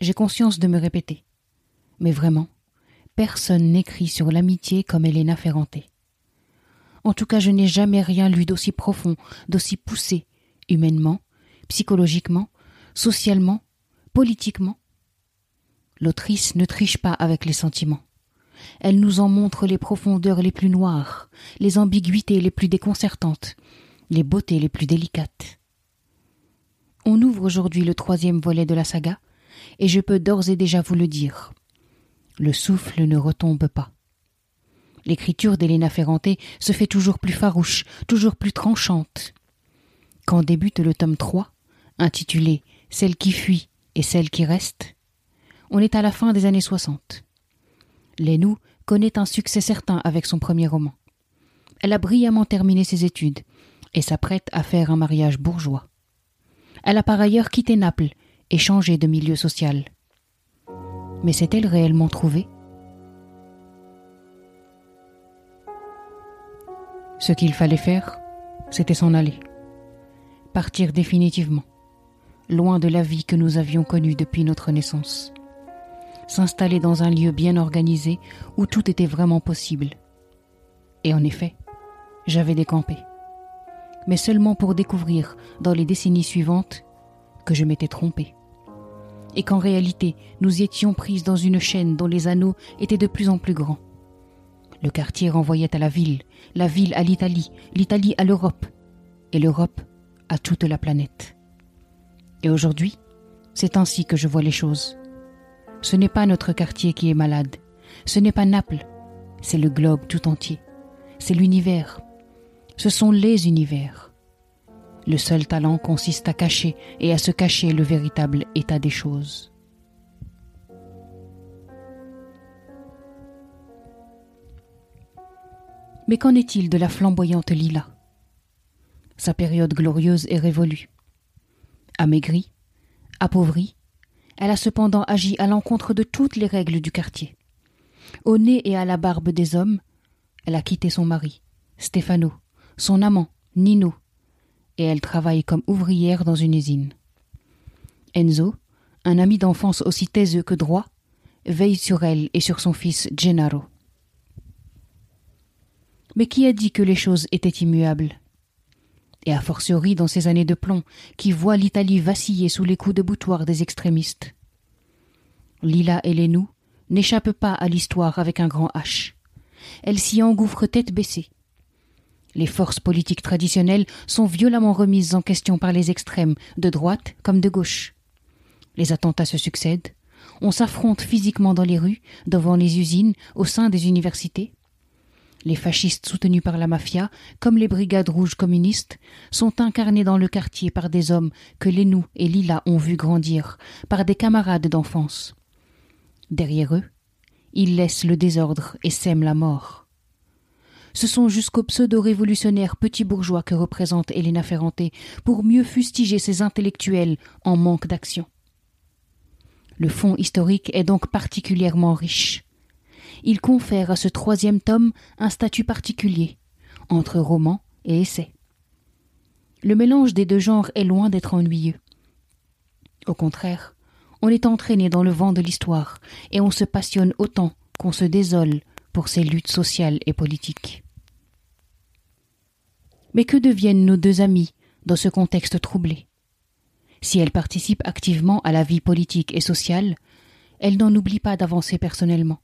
J'ai conscience de me répéter. Mais vraiment, personne n'écrit sur l'amitié comme Elena Ferranté. En tout cas, je n'ai jamais rien lu d'aussi profond, d'aussi poussé, humainement, psychologiquement, socialement, politiquement. L'autrice ne triche pas avec les sentiments. Elle nous en montre les profondeurs les plus noires, les ambiguïtés les plus déconcertantes, les beautés les plus délicates. On ouvre aujourd'hui le troisième volet de la saga, et je peux d'ores et déjà vous le dire. Le souffle ne retombe pas. L'écriture d'Héléna Ferranté se fait toujours plus farouche, toujours plus tranchante. Quand débute le tome 3, intitulé Celle qui fuit et celle qui reste, on est à la fin des années 60. Lénou connaît un succès certain avec son premier roman. Elle a brillamment terminé ses études et s'apprête à faire un mariage bourgeois. Elle a par ailleurs quitté Naples et changé de milieu social. Mais s'est-elle réellement trouvée? Ce qu'il fallait faire, c'était s'en aller. Partir définitivement, loin de la vie que nous avions connue depuis notre naissance. S'installer dans un lieu bien organisé où tout était vraiment possible. Et en effet, j'avais décampé mais seulement pour découvrir, dans les décennies suivantes, que je m'étais trompé. Et qu'en réalité, nous étions prises dans une chaîne dont les anneaux étaient de plus en plus grands. Le quartier renvoyait à la ville, la ville à l'Italie, l'Italie à l'Europe, et l'Europe à toute la planète. Et aujourd'hui, c'est ainsi que je vois les choses. Ce n'est pas notre quartier qui est malade, ce n'est pas Naples, c'est le globe tout entier, c'est l'univers, ce sont les univers. Le seul talent consiste à cacher et à se cacher le véritable état des choses. Mais qu'en est-il de la flamboyante Lila? Sa période glorieuse est révolue. Amaigrie, appauvrie, elle a cependant agi à l'encontre de toutes les règles du quartier. Au nez et à la barbe des hommes, elle a quitté son mari, Stefano, son amant, Nino, et elle travaille comme ouvrière dans une usine. Enzo, un ami d'enfance aussi taiseux que droit, veille sur elle et sur son fils Gennaro. Mais qui a dit que les choses étaient immuables? Et a fortiori dans ces années de plomb qui voient l'Italie vaciller sous les coups de boutoir des extrémistes. Lila et Lénou n'échappent pas à l'histoire avec un grand H. Elle s'y engouffre tête baissée, les forces politiques traditionnelles sont violemment remises en question par les extrêmes, de droite comme de gauche. Les attentats se succèdent. On s'affronte physiquement dans les rues, devant les usines, au sein des universités. Les fascistes soutenus par la mafia, comme les brigades rouges communistes, sont incarnés dans le quartier par des hommes que Lénou et Lila ont vu grandir, par des camarades d'enfance. Derrière eux, ils laissent le désordre et sèment la mort ce sont jusqu'aux pseudo-révolutionnaires petits bourgeois que représente Elena Ferranté pour mieux fustiger ces intellectuels en manque d'action. Le fond historique est donc particulièrement riche. Il confère à ce troisième tome un statut particulier, entre roman et essai. Le mélange des deux genres est loin d'être ennuyeux. Au contraire, on est entraîné dans le vent de l'histoire et on se passionne autant qu'on se désole pour ces luttes sociales et politiques. Mais que deviennent nos deux amies dans ce contexte troublé? Si elles participent activement à la vie politique et sociale, elles n'en oublient pas d'avancer personnellement.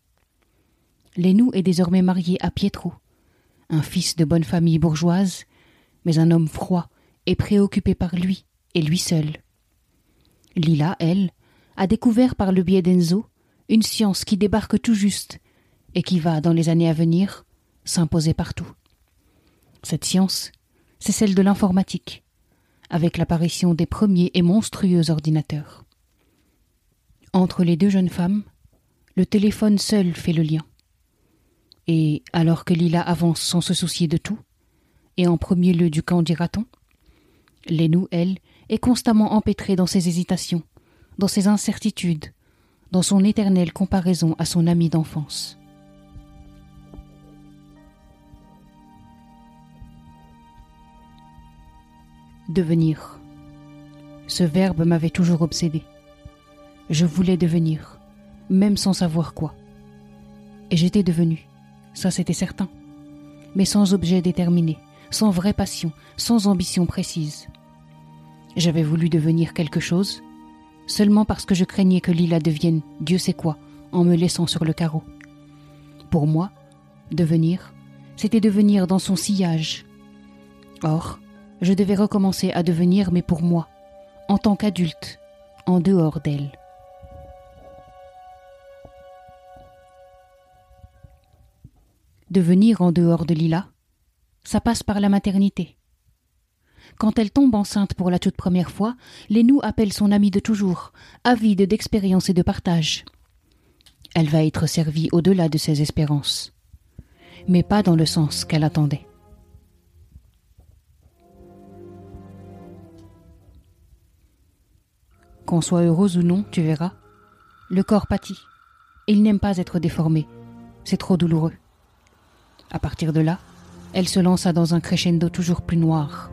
Lénou est désormais marié à Pietro, un fils de bonne famille bourgeoise, mais un homme froid et préoccupé par lui et lui seul. Lila, elle, a découvert par le biais d'Enzo une science qui débarque tout juste et qui va, dans les années à venir, s'imposer partout. Cette science, c'est celle de l'informatique, avec l'apparition des premiers et monstrueux ordinateurs. Entre les deux jeunes femmes, le téléphone seul fait le lien. Et alors que Lila avance sans se soucier de tout, et en premier lieu du camp dira-t-on, Lénou, elle, est constamment empêtrée dans ses hésitations, dans ses incertitudes, dans son éternelle comparaison à son ami d'enfance. Devenir. Ce verbe m'avait toujours obsédé. Je voulais devenir, même sans savoir quoi. Et j'étais devenu, ça c'était certain, mais sans objet déterminé, sans vraie passion, sans ambition précise. J'avais voulu devenir quelque chose, seulement parce que je craignais que Lila devienne Dieu sait quoi en me laissant sur le carreau. Pour moi, devenir, c'était devenir dans son sillage. Or, je devais recommencer à devenir, mais pour moi, en tant qu'adulte, en dehors d'elle. Devenir en dehors de Lila, ça passe par la maternité. Quand elle tombe enceinte pour la toute première fois, Lénou appelle son amie de toujours, avide d'expérience et de partage. Elle va être servie au-delà de ses espérances, mais pas dans le sens qu'elle attendait. Qu'on soit heureuse ou non, tu verras, le corps pâtit. Il n'aime pas être déformé. C'est trop douloureux. À partir de là, elle se lança dans un crescendo toujours plus noir.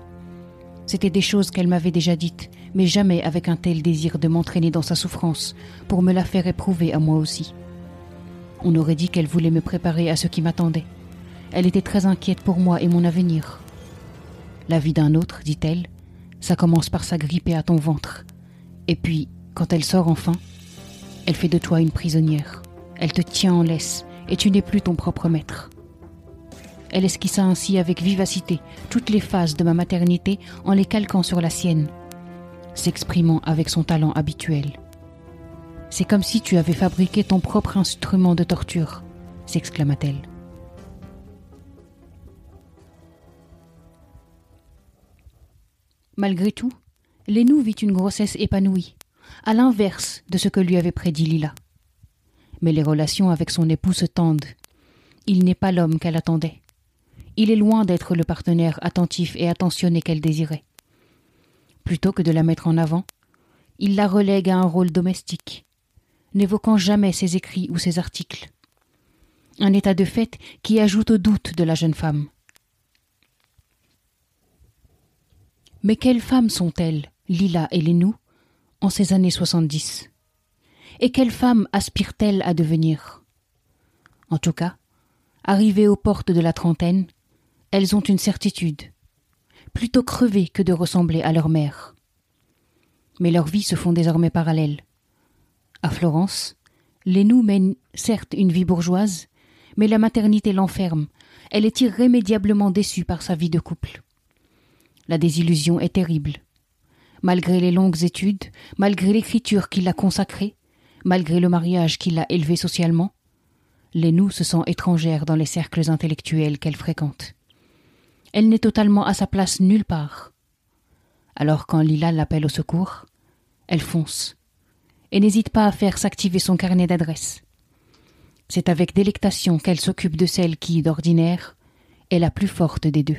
C'étaient des choses qu'elle m'avait déjà dites, mais jamais avec un tel désir de m'entraîner dans sa souffrance pour me la faire éprouver à moi aussi. On aurait dit qu'elle voulait me préparer à ce qui m'attendait. Elle était très inquiète pour moi et mon avenir. La vie d'un autre, dit-elle, ça commence par s'agripper à ton ventre. Et puis, quand elle sort enfin, elle fait de toi une prisonnière. Elle te tient en laisse, et tu n'es plus ton propre maître. Elle esquissa ainsi avec vivacité toutes les phases de ma maternité en les calquant sur la sienne, s'exprimant avec son talent habituel. C'est comme si tu avais fabriqué ton propre instrument de torture, s'exclama-t-elle. Malgré tout, Lénou vit une grossesse épanouie, à l'inverse de ce que lui avait prédit Lila. Mais les relations avec son époux se tendent. Il n'est pas l'homme qu'elle attendait. Il est loin d'être le partenaire attentif et attentionné qu'elle désirait. Plutôt que de la mettre en avant, il la relègue à un rôle domestique, n'évoquant jamais ses écrits ou ses articles. Un état de fait qui ajoute au doute de la jeune femme. Mais quelles femmes sont-elles, Lila et Lénou, en ces années soixante-dix Et quelles femmes aspirent-elles à devenir? En tout cas, arrivées aux portes de la trentaine, elles ont une certitude plutôt crever que de ressembler à leur mère. Mais leurs vies se font désormais parallèles. À Florence, Lénou mène certes une vie bourgeoise, mais la maternité l'enferme. Elle est irrémédiablement déçue par sa vie de couple. La désillusion est terrible. Malgré les longues études, malgré l'écriture qui l'a consacrée, malgré le mariage qui l'a élevée socialement, Lénou se sent étrangère dans les cercles intellectuels qu'elle fréquente elle n'est totalement à sa place nulle part. Alors quand Lila l'appelle au secours, elle fonce et n'hésite pas à faire s'activer son carnet d'adresses. C'est avec délectation qu'elle s'occupe de celle qui, d'ordinaire, est la plus forte des deux.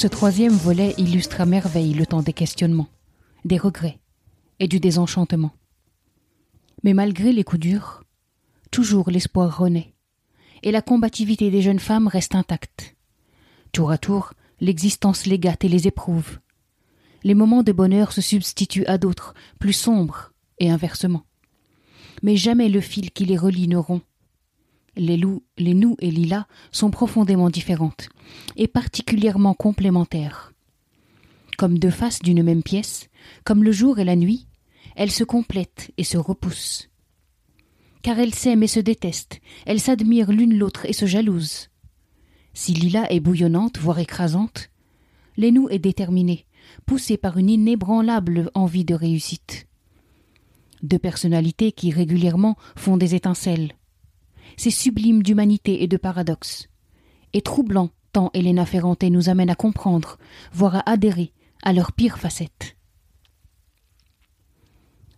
Ce troisième volet illustre à merveille le temps des questionnements, des regrets et du désenchantement. Mais malgré les coups durs, toujours l'espoir renaît, et la combativité des jeunes femmes reste intacte. Tour à tour, l'existence les gâte et les éprouve. Les moments de bonheur se substituent à d'autres, plus sombres, et inversement. Mais jamais le fil qui les relie ne rompt. Les loups, les nous et Lila sont profondément différentes, et particulièrement complémentaires. Comme deux faces d'une même pièce, comme le jour et la nuit, elles se complètent et se repoussent. Car elles s'aiment et se détestent, elles s'admirent l'une l'autre et se jalousent. Si Lila est bouillonnante, voire écrasante, Lénou est déterminée, poussée par une inébranlable envie de réussite. Deux personnalités qui régulièrement font des étincelles. C'est sublime d'humanité et de paradoxe. Et troublant tant Elena Ferrante nous amène à comprendre, voire à adhérer à leurs pires facettes.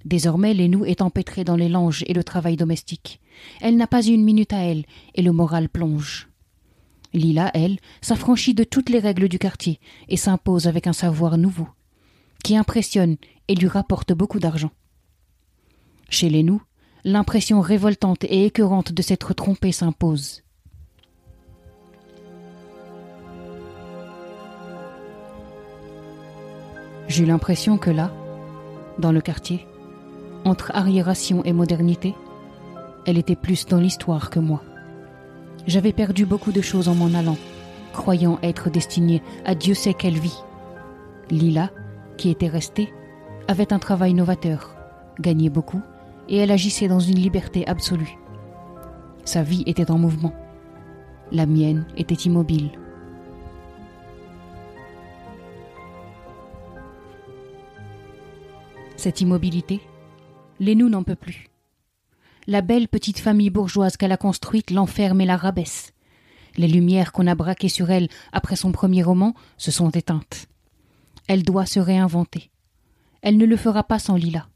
Désormais, Lénou est empêtrée dans les langes et le travail domestique. Elle n'a pas une minute à elle, et le moral plonge. Lila, elle, s'affranchit de toutes les règles du quartier et s'impose avec un savoir nouveau, qui impressionne et lui rapporte beaucoup d'argent. Chez les nous, l'impression révoltante et écœurante de s'être trompée s'impose. J'eus l'impression que là, dans le quartier, entre arriération et modernité, elle était plus dans l'histoire que moi. J'avais perdu beaucoup de choses en m'en allant, croyant être destinée à Dieu sait quelle vie. Lila, qui était restée, avait un travail novateur, gagnait beaucoup, et elle agissait dans une liberté absolue. Sa vie était en mouvement. La mienne était immobile. Cette immobilité, Lénou n'en peut plus. La belle petite famille bourgeoise qu'elle a construite l'enferme et la rabaisse. Les lumières qu'on a braquées sur elle après son premier roman se sont éteintes. Elle doit se réinventer. Elle ne le fera pas sans Lila.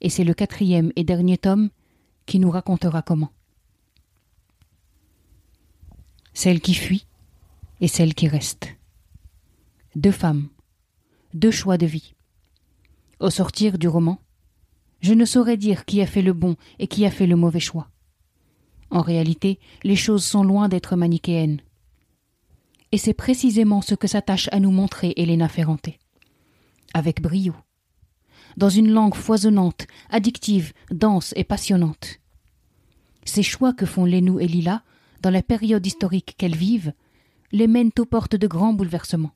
Et c'est le quatrième et dernier tome qui nous racontera comment. Celle qui fuit et celle qui reste. Deux femmes, deux choix de vie. Au sortir du roman, je ne saurais dire qui a fait le bon et qui a fait le mauvais choix. En réalité, les choses sont loin d'être manichéennes. Et c'est précisément ce que s'attache à nous montrer Elena Ferrante. Avec brio. Dans une langue foisonnante, addictive, dense et passionnante. Ces choix que font Lénou et Lila, dans la période historique qu'elles vivent, les mènent aux portes de grands bouleversements.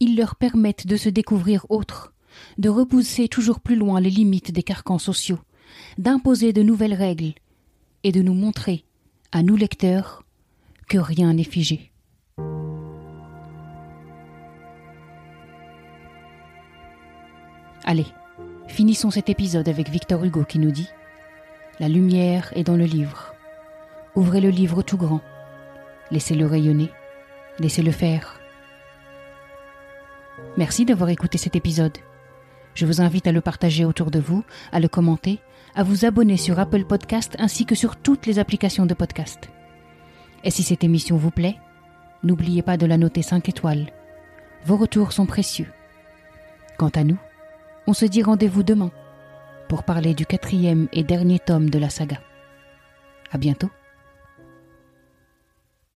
Ils leur permettent de se découvrir autres, de repousser toujours plus loin les limites des carcans sociaux, d'imposer de nouvelles règles, et de nous montrer, à nous lecteurs, que rien n'est figé. Allez, finissons cet épisode avec Victor Hugo qui nous dit La lumière est dans le livre. Ouvrez le livre tout grand. Laissez-le rayonner. Laissez-le faire. Merci d'avoir écouté cet épisode. Je vous invite à le partager autour de vous, à le commenter, à vous abonner sur Apple Podcast ainsi que sur toutes les applications de podcast. Et si cette émission vous plaît, n'oubliez pas de la noter 5 étoiles. Vos retours sont précieux. Quant à nous, on se dit rendez-vous demain pour parler du quatrième et dernier tome de la saga. À bientôt.